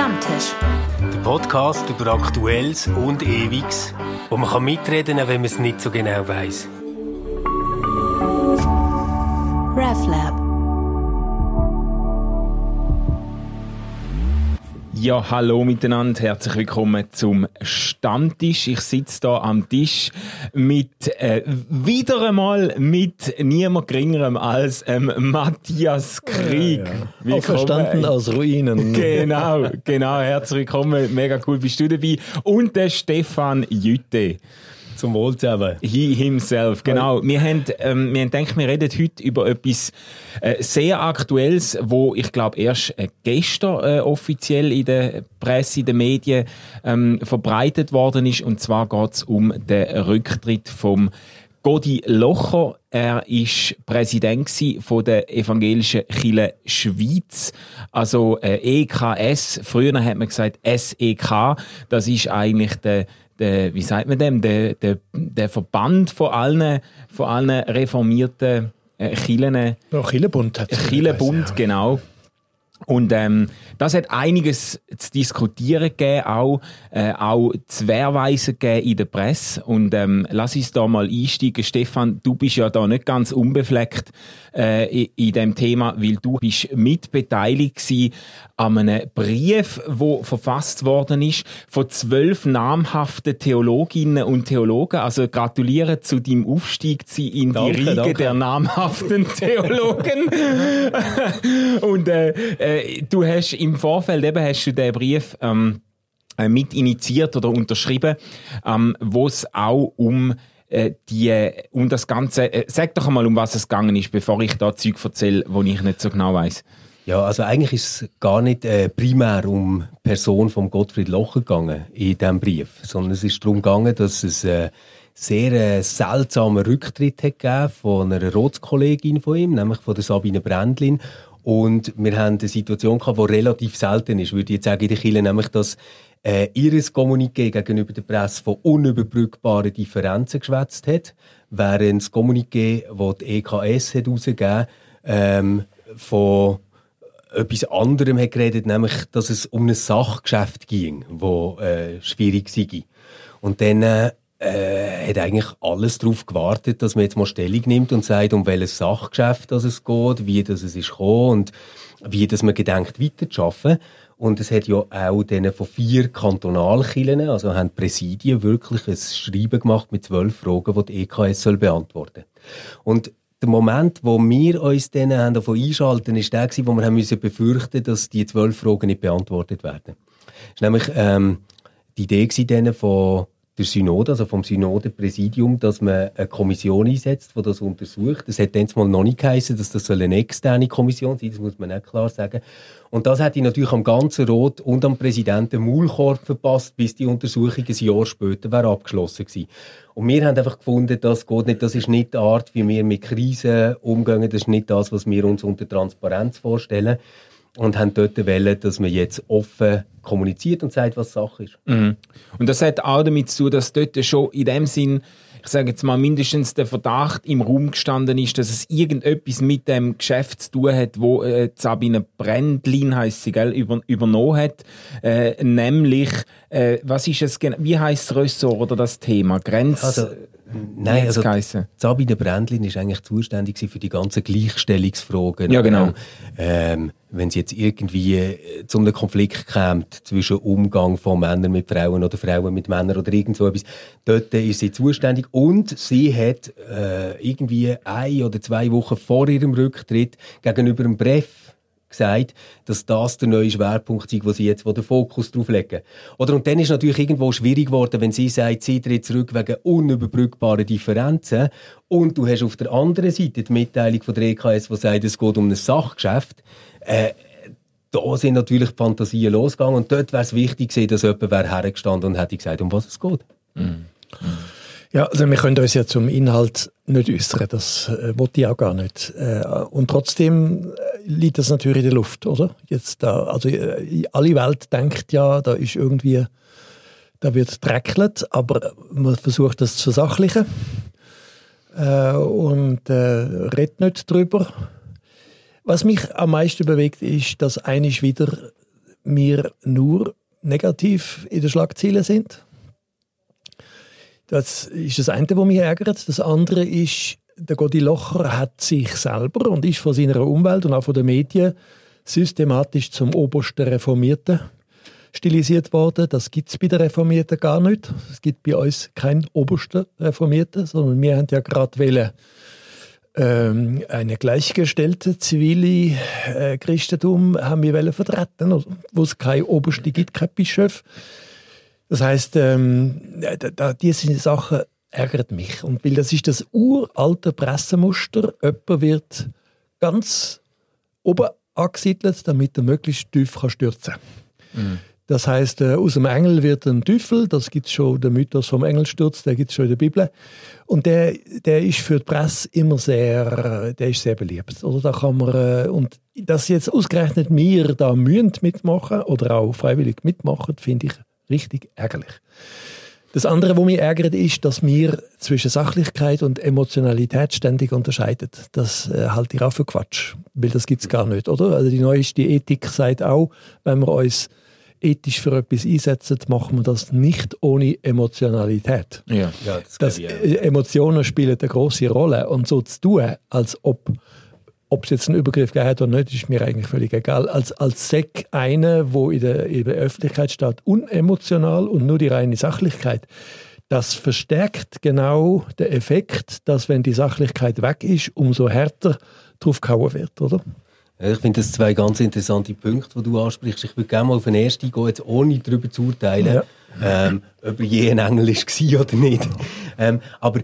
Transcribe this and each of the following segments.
Stammtisch. Der Podcast über Aktuelles und Ewiges, wo man kann mitreden kann, wenn man es nicht so genau weiß. RefLab. Ja, hallo miteinander, herzlich willkommen zum Stammtisch. Ich sitze da am Tisch mit äh, wieder einmal mit niemand geringerem als ähm, Matthias Krieg. Ja, ja. Auferstanden aus Ruinen. Genau, genau, herzlich willkommen, mega cool bist du dabei. Und der Stefan Jütte. Zum Wohl zusammen. He himself, genau. Wir haben, ähm, wir haben gedacht, wir reden heute über etwas äh, sehr Aktuelles, wo ich glaube erst äh, gestern äh, offiziell in der Presse, in den Medien ähm, verbreitet worden ist. Und zwar geht es um den Rücktritt vom Godi Locher. Er ist Präsident von der evangelischen Kirche Schweiz, also äh, EKS. Früher hat man gesagt SEK. Das ist eigentlich der der, wie sagt man dem, der, der, der Verband von allen, von allen reformierten äh, Kirchen. Ja, Kirchenbund hat. Kirchenbund, ja. genau. Und ähm, das hat einiges zu diskutieren gegeben, auch, äh, auch zu Wehrweisen gegeben in der Presse. Und ähm, lass uns da mal einsteigen. Stefan, du bist ja da nicht ganz unbefleckt äh, in, in dem Thema, weil du bist mitbeteiligt gewesen an einem Brief, wo verfasst worden ist von zwölf namhaften Theologinnen und Theologen. Also gratuliere zu deinem Aufstieg in danke, die Riege danke. der namhaften Theologen. und äh, äh, du hast im Vorfeld eben hast du den Brief ähm, äh, mit initiiert oder unterschrieben, ähm, wo es auch um äh, die, um das Ganze, äh, sag doch einmal, um was es gegangen ist, bevor ich da Zeug erzähle, wo ich nicht so genau weiß. Ja, also eigentlich ist es gar nicht äh, primär um die Person von Gottfried Locher gegangen in diesem Brief, sondern es ist darum gegangen, dass es äh, sehr äh, seltsamen Rücktritt hat gegeben von einer Rotskollegin von ihm, nämlich von der Sabine Brändlin. Und wir haben eine Situation gehabt, die relativ selten ist, würde ich jetzt sagen, in der Kirche, nämlich, dass äh, ihres Kommuniqué gegenüber der Presse von unüberbrückbaren Differenzen geschwätzt hat, während das Kommuniqué, das die EKS hat herausgegeben ähm, von etwas anderem hat geredet, nämlich, dass es um ein Sachgeschäft ging, das äh, schwierig sei. Und dann äh, äh, hat eigentlich alles darauf gewartet, dass man jetzt mal Stellung nimmt und sagt, um welches Sachgeschäft das es geht, wie das es ist und wie das man gedenkt weiterzuarbeiten. Und es hat ja auch denen von vier Kantonalkirchen, also haben Präsidien wirklich ein Schreiben gemacht mit zwölf Fragen, die die EKS soll beantworten Und der Moment, wo wir uns dann haben davon einschalten, ist der gewesen, wo wir haben müssen befürchten, dass die zwölf Fragen nicht beantwortet werden. Das ist nämlich ähm, die Idee gewesen, von der Synode, also vom Synode-Präsidium, dass man eine Kommission einsetzt, die das untersucht. Das hat dann mal noch nicht geheißen, dass das eine externe Kommission sein soll, das muss man nicht klar sagen. Und das hätte ich natürlich am ganzen Rot und am Präsidenten Maulkorb verpasst, bis die Untersuchung ein Jahr später wäre abgeschlossen gewesen. Und wir haben einfach gefunden, das geht nicht, das ist nicht die Art, wie wir mit Krisen umgehen, das ist nicht das, was wir uns unter Transparenz vorstellen und haben dort gewählt, dass man jetzt offen kommuniziert und sagt, was Sache ist. Mhm. Und das hat auch damit zu tun, dass dort schon in dem Sinn, ich sage jetzt mal, mindestens der Verdacht im Raum gestanden ist, dass es irgendetwas mit dem Geschäft zu tun hat, wo äh, Sabine Brändlin heisst sie, gell, über, übernommen hat. Äh, nämlich, äh, was ist es genau, wie heißt das Ressort oder das Thema? Grenz... Also, Nein, also Sabine Brändlin ist eigentlich zuständig für die ganzen Gleichstellungsfragen. Ja, genau. Ähm, wenn es jetzt irgendwie äh, zu einem Konflikt kommt zwischen Umgang von Männern mit Frauen oder Frauen mit Männern oder irgend so etwas, dort ist sie zuständig und sie hat äh, irgendwie ein oder zwei Wochen vor ihrem Rücktritt gegenüber dem Bref gesagt, dass das der neue Schwerpunkt ist, wo sie jetzt wo den Fokus drauf legen. Oder und dann ist natürlich irgendwo schwierig geworden, wenn sie sagt, sie tritt zurück wegen unüberbrückbaren Differenzen und du hast auf der anderen Seite die Mitteilung von der EKS, die sagt, es geht um ein Sachgeschäft. Äh, da sind natürlich die Fantasien losgegangen und dort wäre es wichtig gewesen, dass jemand wäre hergestanden und hätte gesagt, um was es geht. Mhm. Ja, also wir können uns ja zum Inhalt nicht äußern, das äh, wollte ich auch gar nicht. Äh, und trotzdem äh, liegt das natürlich in der Luft, oder? Jetzt da, also äh, alle Welt denkt ja, da ist irgendwie, da wird dreckelt, aber man versucht das zu sachlichen äh, und äh, redet nicht drüber. Was mich am meisten bewegt, ist, dass einisch wieder wir nur negativ in den Schlagzeilen sind. Das ist das eine, was mich ärgert. Das andere ist, der Godi Locher hat sich selber und ist von seiner Umwelt und auch von den Medien systematisch zum obersten Reformierten stilisiert worden. Das gibt es bei den Reformierten gar nicht. Es gibt bei uns keinen obersten Reformierten, sondern wir haben ja gerade ähm, eine gleichgestellte zivile äh, Christentum haben wir vertreten, wo es kein Oberste gibt, kein Bischof. Das heißt, ähm, da, diese Sachen ärgert mich. Und weil das ist das uralte Pressemuster. Jemand wird ganz oben angesiedelt, damit er möglichst tief kann stürzen kann. Mhm. Das heißt, äh, aus dem Engel wird ein Teufel, das gibt schon, der Mythos vom Engelsturz, der gibt es schon in der Bibel. Und der, der ist für die Presse immer sehr, der ist sehr beliebt. Oder da kann man, äh, und dass jetzt ausgerechnet wir da mühen mitmachen oder auch freiwillig mitmachen, finde ich richtig ärgerlich. Das andere, was mich ärgert, ist, dass wir zwischen Sachlichkeit und Emotionalität ständig unterscheiden. Das äh, halte ich auch für Quatsch, weil das gibt es gar nicht, oder? Also die neueste Ethik sagt auch, wenn wir uns ethisch für etwas einsetzen, machen wir das nicht ohne Emotionalität. Ja, ja das, das äh, Emotionen spielen eine große Rolle und so zu tun, als ob ob es jetzt einen Übergriff hat oder nicht, ist mir eigentlich völlig egal. Als, als Sek eine, wo in der, in der Öffentlichkeit steht, unemotional und nur die reine Sachlichkeit, das verstärkt genau den Effekt, dass wenn die Sachlichkeit weg ist, umso härter drauf gehauen wird, oder? Ich finde das zwei ganz interessante Punkte, die du ansprichst. Ich würde gerne mal auf den ersten eingehen, jetzt ohne darüber zu urteilen, ja. ähm, ob er je ein Engel war oder nicht. ähm, aber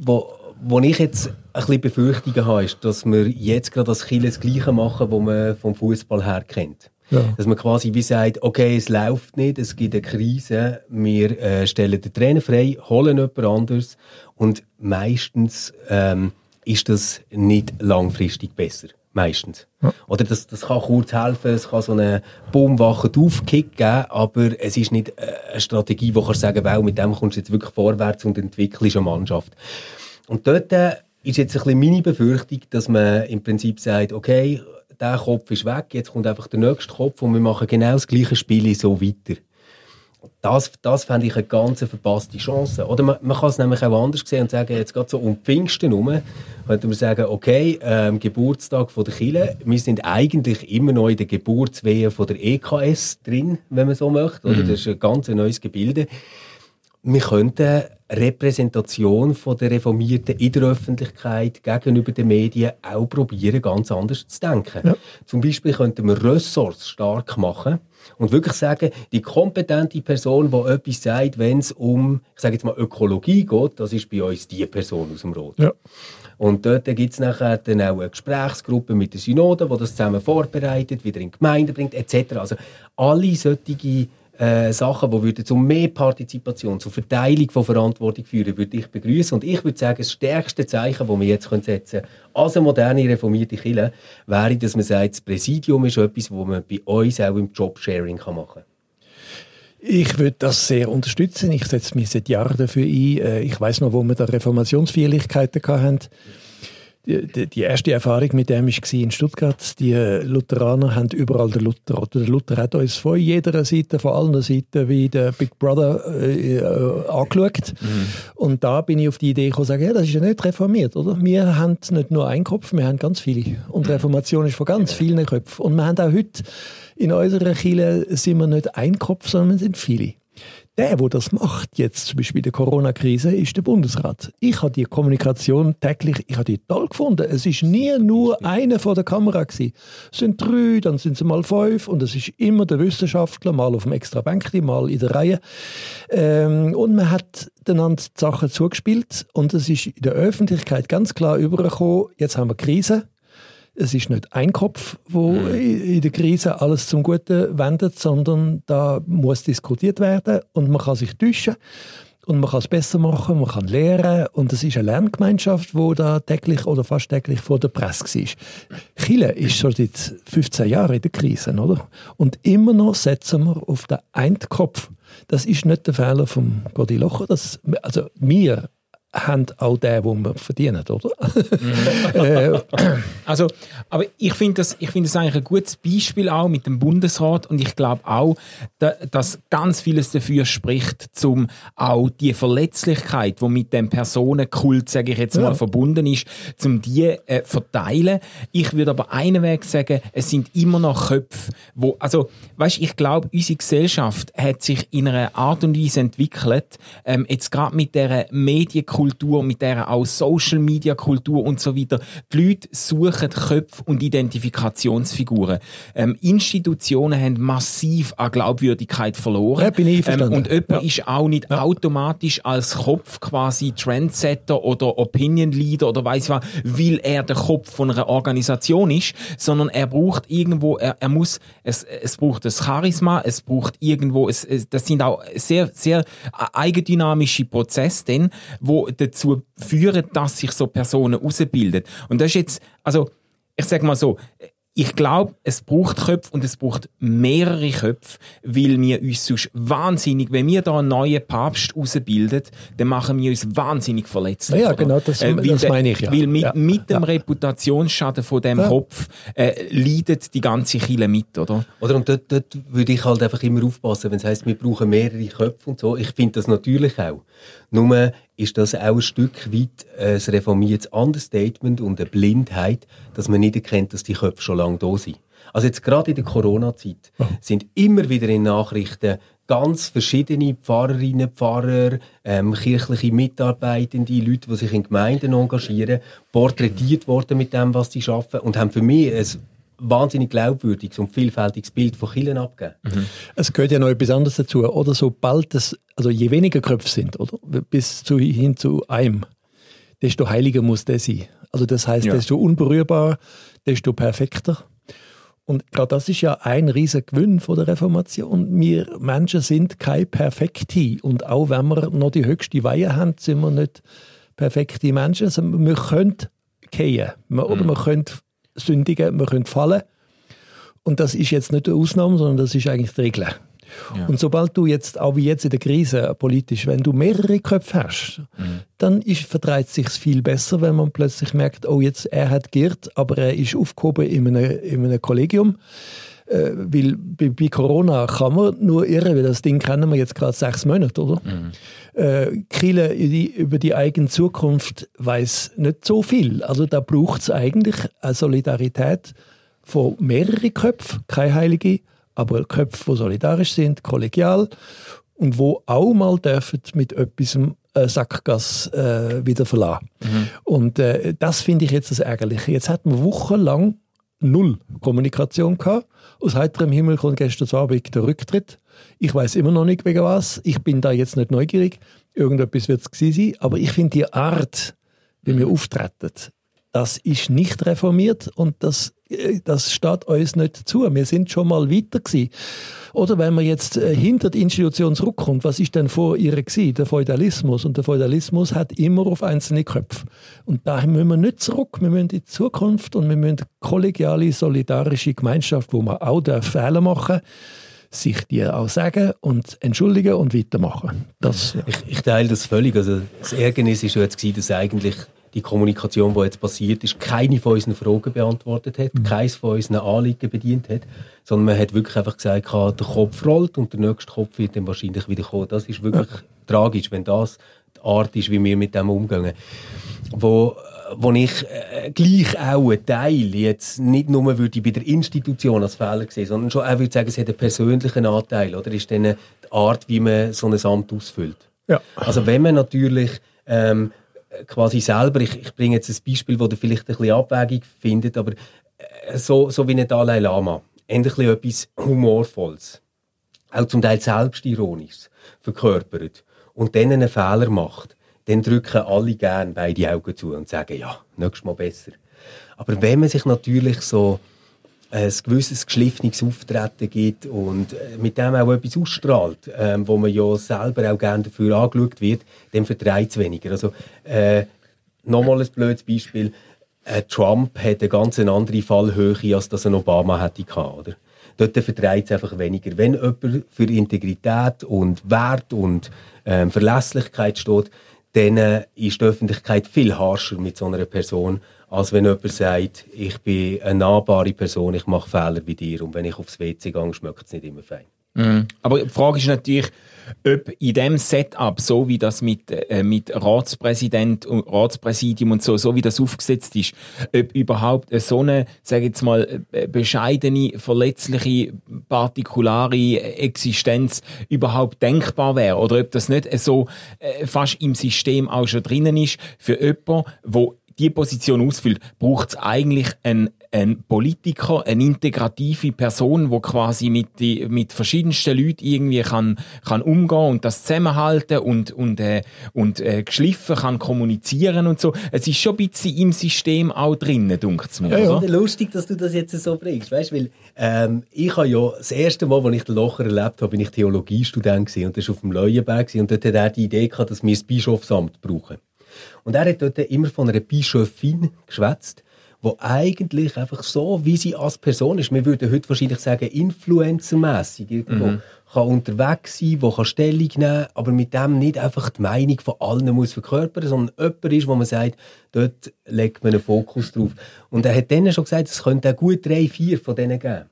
wo, wo ich jetzt ein bisschen Befürchtungen habe, ist, dass wir jetzt gerade das Kiel das Gleiche machen, was man vom Fußball her kennt. Ja. Dass man quasi wie sagt, okay, es läuft nicht, es gibt eine Krise, wir äh, stellen den Trainer frei, holen jemand anderes und meistens ähm, ist das nicht langfristig besser. Meistens. Ja. Oder das, das kann kurz helfen, es kann so einen boomwachen Aufkick geben, aber es ist nicht äh, eine Strategie, wo du sagen kannst, mit dem kommst du jetzt wirklich vorwärts und entwickelst eine Mannschaft. Und dort äh, ist jetzt ein bisschen meine Befürchtung, dass man im Prinzip sagt, okay, der Kopf ist weg, jetzt kommt einfach der nächste Kopf und wir machen genau das gleiche Spiel so weiter. Das, das fände ich eine ganz verpasste Chance. Oder man, man kann es nämlich auch anders sehen und sagen, jetzt gerade so um Pfingsten herum, könnte man sagen, okay, ähm, Geburtstag von der Kille, wir sind eigentlich immer noch in der Geburtswehe von der EKS drin, wenn man so möchte. Oder? Mhm. Das ist ein ganz neues Gebilde. Wir könnten Repräsentation von der Reformierten in der Öffentlichkeit gegenüber den Medien auch probieren, ganz anders zu denken. Ja. Zum Beispiel könnten wir Ressorts stark machen und wirklich sagen, die kompetente Person, die etwas sagt, wenn es um, ich sage jetzt mal, Ökologie geht, das ist bei uns die Person aus dem Rot. Ja. Und dort gibt es nachher dann auch eine Gesprächsgruppe mit der Synode, die das zusammen vorbereitet, wieder in die Gemeinde bringt, etc. Also alle solche äh, Sachen, die würden zu mehr Partizipation, zur Verteilung von Verantwortung führen, würde ich begrüßen. Und ich würde sagen, das stärkste Zeichen, das wir jetzt setzen können, als eine moderne, reformierte Kirche, wäre, dass man sagt, das Präsidium ist etwas, das man bei uns auch im Jobsharing machen kann. Ich würde das sehr unterstützen. Ich setze mich seit Jahren dafür ein. Äh, ich weiß noch, wo wir da Reformationsfeierlichkeiten hatten die, die, erste Erfahrung mit dem war in Stuttgart. Die Lutheraner haben überall den Luther. Oder der Luther hat uns von jeder Seite, von allen Seiten wie der Big Brother äh, äh, angeschaut. Mhm. Und da bin ich auf die Idee gekommen, sagen, ja, das ist ja nicht reformiert, oder? Wir haben nicht nur einen Kopf, wir haben ganz viele. Und Reformation ist von ganz vielen Köpfen. Und wir haben auch heute in unserer Kirche sind wir nicht ein Kopf, sondern wir sind viele. Der, der das macht, jetzt zum Beispiel in der Corona-Krise, ist der Bundesrat. Ich habe die Kommunikation täglich, ich habe die toll gefunden. Es ist nie nur einer vor der Kamera gewesen. Es sind drei, dann sind es mal fünf und es ist immer der Wissenschaftler, mal auf dem extra Bänkchen, mal in der Reihe. Ähm, und man hat einander die Sachen zugespielt und es ist in der Öffentlichkeit ganz klar übergekommen, jetzt haben wir Krise, es ist nicht ein Kopf, wo mhm. in der Krise alles zum Guten wendet, sondern da muss diskutiert werden und man kann sich täuschen und man kann es besser machen, man kann lernen und es ist eine Lerngemeinschaft, wo da täglich oder fast täglich vor der Presse war. Chile ist schon seit 15 Jahren in der Krise, oder? Und immer noch setzen wir auf den einen Kopf. Das ist nicht der Fehler von Gordi Locher. Das, also wir haben auch den, den wir verdienen, oder? also, aber ich finde das, ich finde das eigentlich ein gutes Beispiel auch mit dem Bundesrat und ich glaube auch, da, dass ganz vieles dafür spricht, um auch die Verletzlichkeit, die mit dem Personenkult, sage ich jetzt mal, ja. verbunden ist, zum die äh, verteilen. Ich würde aber einen Weg sagen, es sind immer noch Köpfe, wo, also, weißt, ich glaube, unsere Gesellschaft hat sich in einer Art und Weise entwickelt, ähm, jetzt gerade mit der Medienkultur, mit der auch Social Media Kultur und so weiter. Die Leute suchen Köpfe und Identifikationsfiguren. Ähm, Institutionen haben massiv an Glaubwürdigkeit verloren. Ja, bin ich ähm, und jemand ja. ist auch nicht ja. automatisch als Kopf quasi Trendsetter oder Opinion Leader oder weiß was, weil er der Kopf von einer Organisation ist, sondern er braucht irgendwo, er, er muss, es, es braucht das Charisma, es braucht irgendwo, es, es, das sind auch sehr, sehr eigendynamische Prozesse, denn, wo dazu führen, dass sich so Personen ausbilden. Und das ist jetzt, also, ich sage mal so, ich glaube, es braucht Köpfe und es braucht mehrere Köpfe, weil wir uns sonst wahnsinnig, wenn wir da einen neuen Papst ausbilden, dann machen wir uns wahnsinnig verletzlich. Ja, genau, das, äh, das meine ich ja. Weil mit, ja. mit dem ja. Reputationsschaden von dem ja. Kopf äh, leidet die ganze Kille mit, oder? Oder und dort, dort würde ich halt einfach immer aufpassen, wenn es heisst, wir brauchen mehrere Köpfe und so. Ich finde das natürlich auch. Nur ist das auch ein Stück weit ein reformiertes Understatement und eine Blindheit, dass man nicht erkennt, dass die Köpfe schon lange da sind. Also jetzt gerade in der Corona-Zeit sind immer wieder in Nachrichten ganz verschiedene Pfarrerinnen, Pfarrer, ähm, kirchliche Mitarbeitende, Leute, die sich in Gemeinden engagieren, porträtiert worden mit dem, was sie schaffen und haben für mich ein wahnsinnig glaubwürdiges und vielfältiges Bild von Kirchen abgeben. Mhm. Es gehört ja noch etwas anderes dazu. Oder sobald es, also je weniger Köpfe sind, oder? Bis zu, hin zu einem, desto heiliger muss der sein. Also das heißt, ja. desto unberührbar, desto perfekter. Und gerade das ist ja ein riesiger Gewinn von der Reformation. Wir Menschen sind kein Perfekti. Und auch wenn wir noch die höchste Weihe haben, sind wir nicht perfekte Menschen. Also wir können gehen. Oder mhm. wir können sündigen, wir können fallen. Und das ist jetzt nicht eine Ausnahme, sondern das ist eigentlich die Regel. Ja. Und sobald du jetzt, auch wie jetzt in der Krise politisch, wenn du mehrere Köpfe hast, mhm. dann ist, vertreibt sich viel besser, wenn man plötzlich merkt, oh jetzt, er hat giert, aber er ist aufgehoben in einem, in einem Kollegium. Äh, weil bei, bei, Corona kann man nur irren, weil das Ding kennen wir jetzt gerade sechs Monate, oder? Mhm. Äh, Kiele über die eigene Zukunft weiß nicht so viel. Also da braucht es eigentlich eine Solidarität von mehreren Köpfen, keine Heilige, aber Köpfe, die solidarisch sind, kollegial und wo auch mal dürfen mit etwas äh, Sackgass äh, wieder verlassen. Mhm. Und äh, das finde ich jetzt das Ärgerliche. Jetzt hat man wochenlang null Kommunikation gehabt. Aus heiterem Himmel kommt gestern Abend der Rücktritt. Ich weiß immer noch nicht wegen was. Ich bin da jetzt nicht neugierig. Irgendetwas wird es sein. Aber ich finde die Art, wie wir auftreten, das ist nicht reformiert und das, das steht uns nicht zu. Wir sind schon mal weiter gewesen. Oder wenn man jetzt äh, hinter die Institution zurückkommt, was ist denn vor ihr gewesen? Der Feudalismus. Und der Feudalismus hat immer auf einzelne Köpfe. Und daher müssen wir nicht zurück. Wir müssen in die Zukunft und wir müssen kollegiale, solidarische Gemeinschaft, wo man auch Fehler machen darf, sich dir auch sagen und entschuldigen und weitermachen. Das, ja. ich, ich, teile das völlig. Also das Ärgernis ist jetzt gewesen, dass eigentlich die Kommunikation, die jetzt passiert ist, keine von unseren Fragen beantwortet hat, mhm. keines von unseren Anliegen bedient hat, sondern man hat wirklich einfach gesagt, der Kopf rollt und der nächste Kopf wird dann wahrscheinlich wieder kommen. Das ist wirklich ja. tragisch, wenn das die Art ist, wie wir mit dem umgehen. Wo, wo ich äh, gleich auch einen Teil jetzt nicht nur würde bei der Institution als Fehler sehen, sondern schon auch würde sagen, es hat einen persönlichen Anteil, oder ist dann die Art, wie man so ein Amt ausfüllt. Ja. Also wenn man natürlich ähm, quasi selber, ich, ich bringe jetzt ein Beispiel, wo ihr vielleicht ein bisschen Abwägung findet, aber äh, so, so wie ein Dalai Lama, endlich etwas Humorvolles, auch zum Teil selbstironisches verkörpert und dann einen Fehler macht, dann drücken alle gerne beide Augen zu und sagen, ja, nächstes Mal besser. Aber wenn man sich natürlich so ein gewisses geschliffenes Auftreten gibt und äh, mit dem auch etwas ausstrahlt, ähm, wo man ja selber auch gerne dafür angeschaut wird, dann vertreibt es weniger. Also, äh, nochmal ein blödes Beispiel. Äh, Trump hat eine ganz andere Fallhöhe, als das ein Obama hätte gehabt, oder? Dort vertreibt es einfach weniger. Wenn jemand für Integrität und Wert und ähm, Verlässlichkeit steht, dann äh, ist die Öffentlichkeit viel harscher mit so einer Person, als wenn jemand sagt, ich bin eine nahbare Person, ich mache Fehler wie dir und wenn ich aufs WC gehe, schmeckt es nicht immer fein. Mhm. Aber die Frage ist natürlich, ob in dem Setup, so wie das mit, äh, mit Ratspräsident und Ratspräsidium und so, so wie das aufgesetzt ist, ob überhaupt so eine, sage jetzt mal, äh, bescheidene, verletzliche, partikulare Existenz überhaupt denkbar wäre oder ob das nicht so äh, fast im System auch schon drinnen ist für jemanden, wo die Position ausfüllt, braucht es eigentlich einen ein Politiker, eine integrative Person, wo quasi mit, die, mit verschiedensten Leuten irgendwie kann, kann umgehen und das zusammenhalten und, und, äh, und äh, geschliffen kann kommunizieren und so. Es ist schon ein bisschen im System auch drinnen, dunkt mir. Ja, ja. Oder? Lustig, dass du das jetzt so bringst, weißt, weil ähm, ich habe ja das erste Mal, als ich den Locher erlebt habe, bin ich Theologiestudent gewesen, und das war auf dem Leuenberg und dort hat er die Idee gehabt, dass wir das Bischofsamt brauchen. Und er hat dort immer von einer Bischöfin geschwätzt wo eigentlich einfach so, wie sie als Person ist, wir würden heute wahrscheinlich sagen, influencermässig irgendwo, mhm. kann unterwegs sein, wo kann Stellung nehmen, aber mit dem nicht einfach die Meinung von allen muss verkörpern, sondern jemand ist, wo man sagt, dort legt man einen Fokus drauf. Und er hat dann schon gesagt, es könnte auch gut drei, vier von denen geben.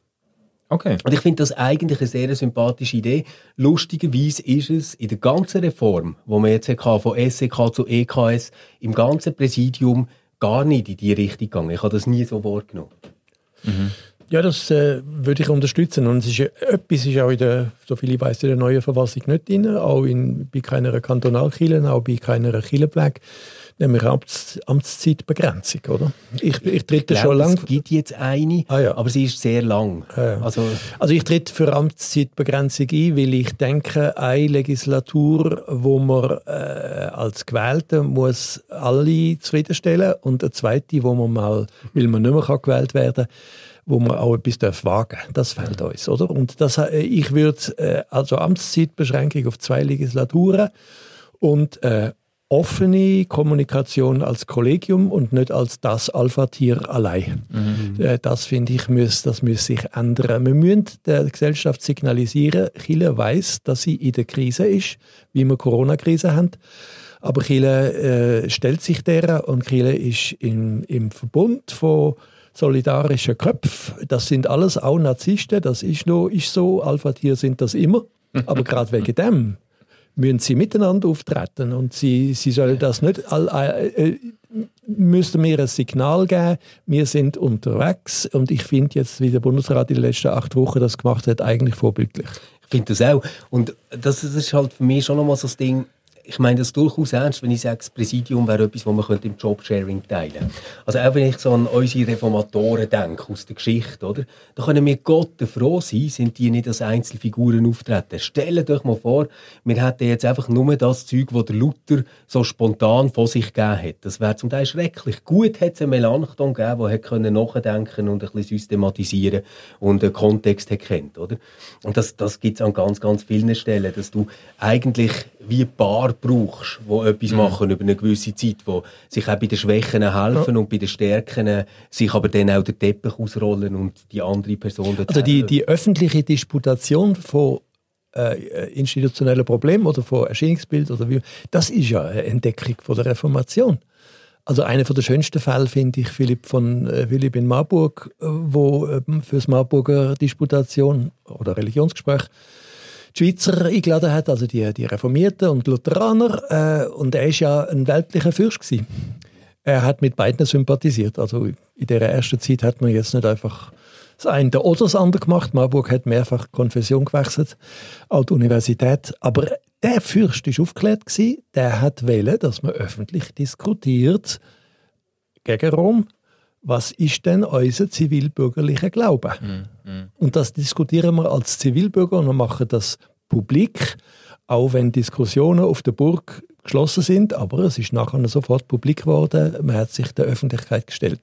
Okay. Und ich finde das eigentlich eine sehr sympathische Idee. Lustigerweise ist es in der ganzen Reform, wo man jetzt hatte, von SEK zu EKS, im ganzen Präsidium gar nicht in die Richtung gegangen. Ich habe das nie so wahrgenommen. Mhm. Ja, das äh, würde ich unterstützen. Und es ist, etwas ist auch in der, so viel ich weiß, in der neuen Verfassung nicht drin, auch in, bei keiner Kantonalkirche, auch bei keiner Kirchenpflege nämlich Amts, Amtszeitbegrenzung, oder? Ich, ich tritt schon lange. Es gibt jetzt eine, ah, ja. aber sie ist sehr lang. Ah, ja. also, also ich tritt für Amtszeitbegrenzung ein, weil ich denke, eine Legislatur, wo man äh, als Gewählte muss alle zufriedenstellen und eine zweite, wo man mal, weil man nicht mehr gewählt werden kann, wo man auch etwas darf wagen Das fällt uns, oder? Und das, äh, ich würde äh, also Amtszeitbeschränkung auf zwei Legislaturen und äh, offene Kommunikation als Kollegium und nicht als das Alpha-Tier allein. Mhm. Äh, das finde ich, muss, das muss sich ändern. Wir müssen der Gesellschaft signalisieren, Chile weiß, dass sie in der Krise ist, wie wir Corona-Krise haben. Aber Chile äh, stellt sich derer und Chile ist im, im Verbund von solidarischen Köpfen. Das sind alles auch Narzissten, das ist, noch, ist so. Alpha-Tier sind das immer. Aber gerade wegen dem müssen sie miteinander auftreten und sie, sie sollen das nicht all, äh, müssten mir ein Signal geben, wir sind unterwegs und ich finde jetzt, wie der Bundesrat in den letzten acht Wochen das gemacht hat, eigentlich vorbildlich. Ich finde das auch und das, das ist halt für mich schon nochmal so das Ding, ich meine das durchaus ernst, wenn ich sage, das Präsidium wäre etwas, was man im Jobsharing teilen könnte. Also auch wenn ich so an unsere Reformatoren denke, aus der Geschichte, oder? Da können wir Gott froh sein, sind die nicht als Einzelfiguren auftreten. Stellt euch mal vor, wir hätten jetzt einfach nur das Zeug, das der Luther so spontan von sich gegeben hat. Das wäre zum Teil schrecklich. Gut hat es einen Melanchthon gegeben, der können nachdenken und ein bisschen systematisieren und einen Kontext kennt, oder? Und das, das gibt es an ganz, ganz vielen Stellen, dass du eigentlich wie ein Paar brauchst, die etwas mhm. machen über eine gewisse Zeit, die sich auch bei den Schwächen helfen ja. und bei den Stärken sich aber dann auch den Teppich ausrollen und die andere Person Also die, die öffentliche Disputation von äh, institutionellen Problemen oder von Erscheinungsbild oder wie, das ist ja eine Entdeckung von der Reformation. Also einer der schönsten Fälle finde ich Philipp von äh, Philipp in Marburg, äh, wo äh, für das Marburger Disputation oder Religionsgespräch die Schweizer eingeladen hat, also die, die Reformierten und Lutheraner. Äh, und er war ja ein weltlicher Fürst. Gewesen. Er hat mit beiden sympathisiert. Also in der ersten Zeit hat man jetzt nicht einfach das eine oder das andere gemacht. Marburg hat mehrfach Konfession gewechselt, auch die Universität. Aber der Fürst war aufgeklärt, gewesen. der hat wählen, dass man öffentlich diskutiert gegen Rom was ist denn unser zivilbürgerlicher Glaube? Mm, mm. Und das diskutieren wir als Zivilbürger und wir machen das publik, auch wenn Diskussionen auf der Burg geschlossen sind, aber es ist nachher sofort publik geworden, man hat sich der Öffentlichkeit gestellt.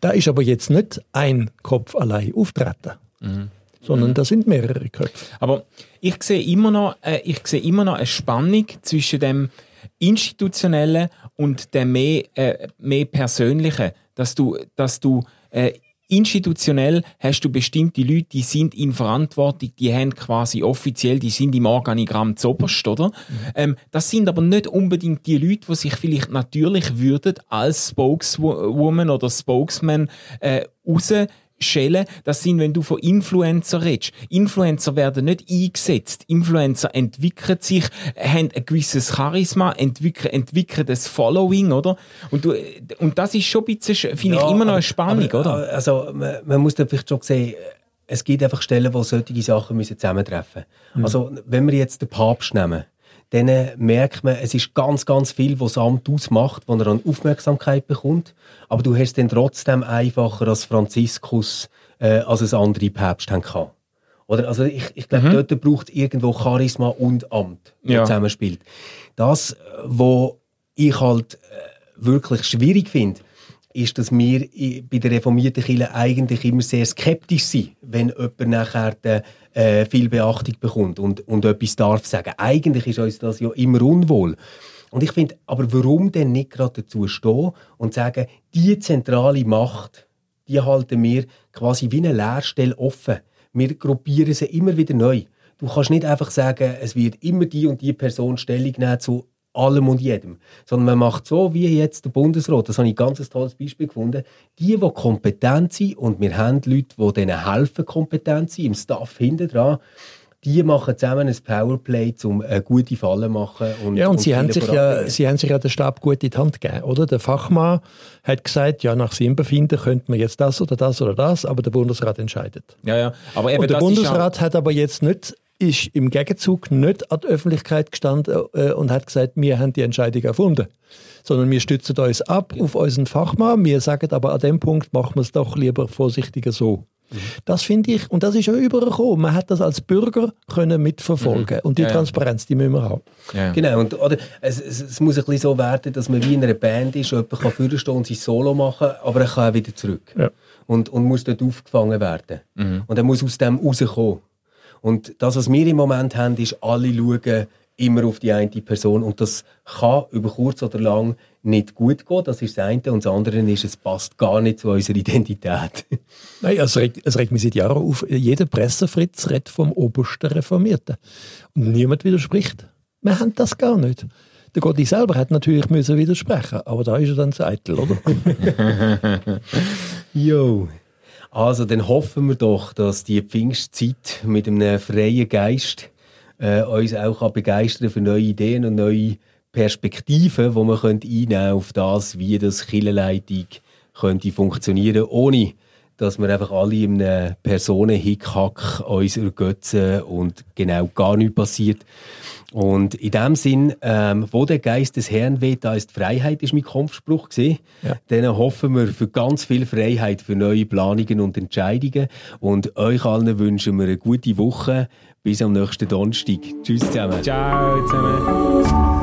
Da ist aber jetzt nicht ein Kopf allein auftreten. Mm. Sondern da sind mehrere Köpfe. Aber ich sehe immer noch, äh, ich sehe immer noch eine Spannung zwischen dem institutionellen und dem mehr, äh, mehr persönlichen dass du, dass du äh, institutionell hast du bestimmte Leute, die sind in Verantwortung, die haben quasi offiziell, die sind im Organigramm zoberst, oder? Mhm. Ähm, das sind aber nicht unbedingt die Leute, die sich vielleicht natürlich würden als Spokeswoman oder Spokesman äh, raus Schellen, das sind, wenn du von Influencer redest. Influencer werden nicht eingesetzt. Influencer entwickeln sich, haben ein gewisses Charisma, entwickeln, entwickeln das Following, oder? Und, du, und das ist schon ein bisschen, finde ja, ich, immer noch eine Spannung, aber, oder? Also, man, man muss da vielleicht schon sehen, es gibt einfach Stellen, wo solche Sachen müssen zusammentreffen müssen. Mhm. Also, wenn wir jetzt den Papst nehmen, dann merkt man, es ist ganz, ganz viel, was das Amt ausmacht, wo er an Aufmerksamkeit bekommt. Aber du hast dann trotzdem einfacher als Franziskus, äh, als es andere Päpste haben Oder? Also ich, ich glaube, mhm. dort braucht irgendwo Charisma und Amt, das ja. zusammenspielt. Das, was ich halt äh, wirklich schwierig finde, ist, dass wir bei der reformierten Kirche eigentlich immer sehr skeptisch sind, wenn jemand nachher den, äh, viel Beachtung bekommt und, und etwas darf sagen. Eigentlich ist uns das ja immer unwohl. Und ich finde, aber warum denn nicht gerade dazu stehen und sagen, die zentrale Macht, die halten wir quasi wie eine Leerstelle offen. Wir gruppieren sie immer wieder neu. Du kannst nicht einfach sagen, es wird immer die und die Person Stellung nehmen zu allem und jedem. Sondern man macht so, wie jetzt der Bundesrat, das habe ich ein ganz tolles Beispiel gefunden, die, die kompetent sind, und wir haben Leute, die denen helfen, kompetent sind, im Staff hinten dran, die machen zusammen ein Powerplay, um eine gute Falle zu machen. Und, ja, und, und sie, haben sich ja, sie haben sich ja den Stab gut in die Hand gegeben, oder? Der Fachmann hat gesagt, ja, nach seinem Befinden könnte man jetzt das oder das oder das, aber der Bundesrat entscheidet. Ja, ja. Aber eben, und der Bundesrat hat aber jetzt nicht ist im Gegenzug nicht an die Öffentlichkeit gestanden äh, und hat gesagt, wir haben die Entscheidung erfunden, sondern wir stützen uns ab auf unseren Fachmann. Wir sagen aber an dem Punkt machen wir es doch lieber vorsichtiger so. Mhm. Das finde ich, und das ist ja übergekommen. Man hat das als Bürger können mitverfolgen mhm. und die ja, Transparenz, die müssen wir haben. Ja. Genau, und oder, es, es, es, muss ein bisschen so werden, dass man wie in einer Band ist, jemand kann vorstehen und sein Solo machen, aber er kann auch wieder zurück. Ja. Und, und muss dort aufgefangen werden. Mhm. Und er muss aus dem rauskommen. Und das, was wir im Moment haben, ist, alle schauen immer auf die eine Person. Und das kann über kurz oder lang nicht gut gehen. Das ist das eine. Und das andere ist, es passt gar nicht zu unserer Identität. Nein, es regt, es regt mich seit Jahren auf. Jeder Pressefritz redet vom obersten Reformierten. Und niemand widerspricht. Wir haben das gar nicht. Der Gotti selber hat natürlich müssen widersprechen, aber da ist er dann Eitel, oder? jo. Also, dann hoffen wir doch, dass die Pfingstzeit mit einem freien Geist äh, uns auch begeistern für neue Ideen und neue Perspektiven, die man könnte einnehmen auf das, wie das Killenleitung könnte funktionieren, ohne dass wir einfach alle in einem Personenhickhack uns ergötzen und genau gar nichts passiert. Und in dem Sinn, ähm, wo der Geist des Herrn weht, da ist Freiheit, ist mein Kampfspruch gesehen. Ja. Dann hoffen wir für ganz viel Freiheit für neue Planungen und Entscheidungen. Und euch allen wünschen wir eine gute Woche. Bis am nächsten Donnerstag. Tschüss zusammen. Ciao zusammen.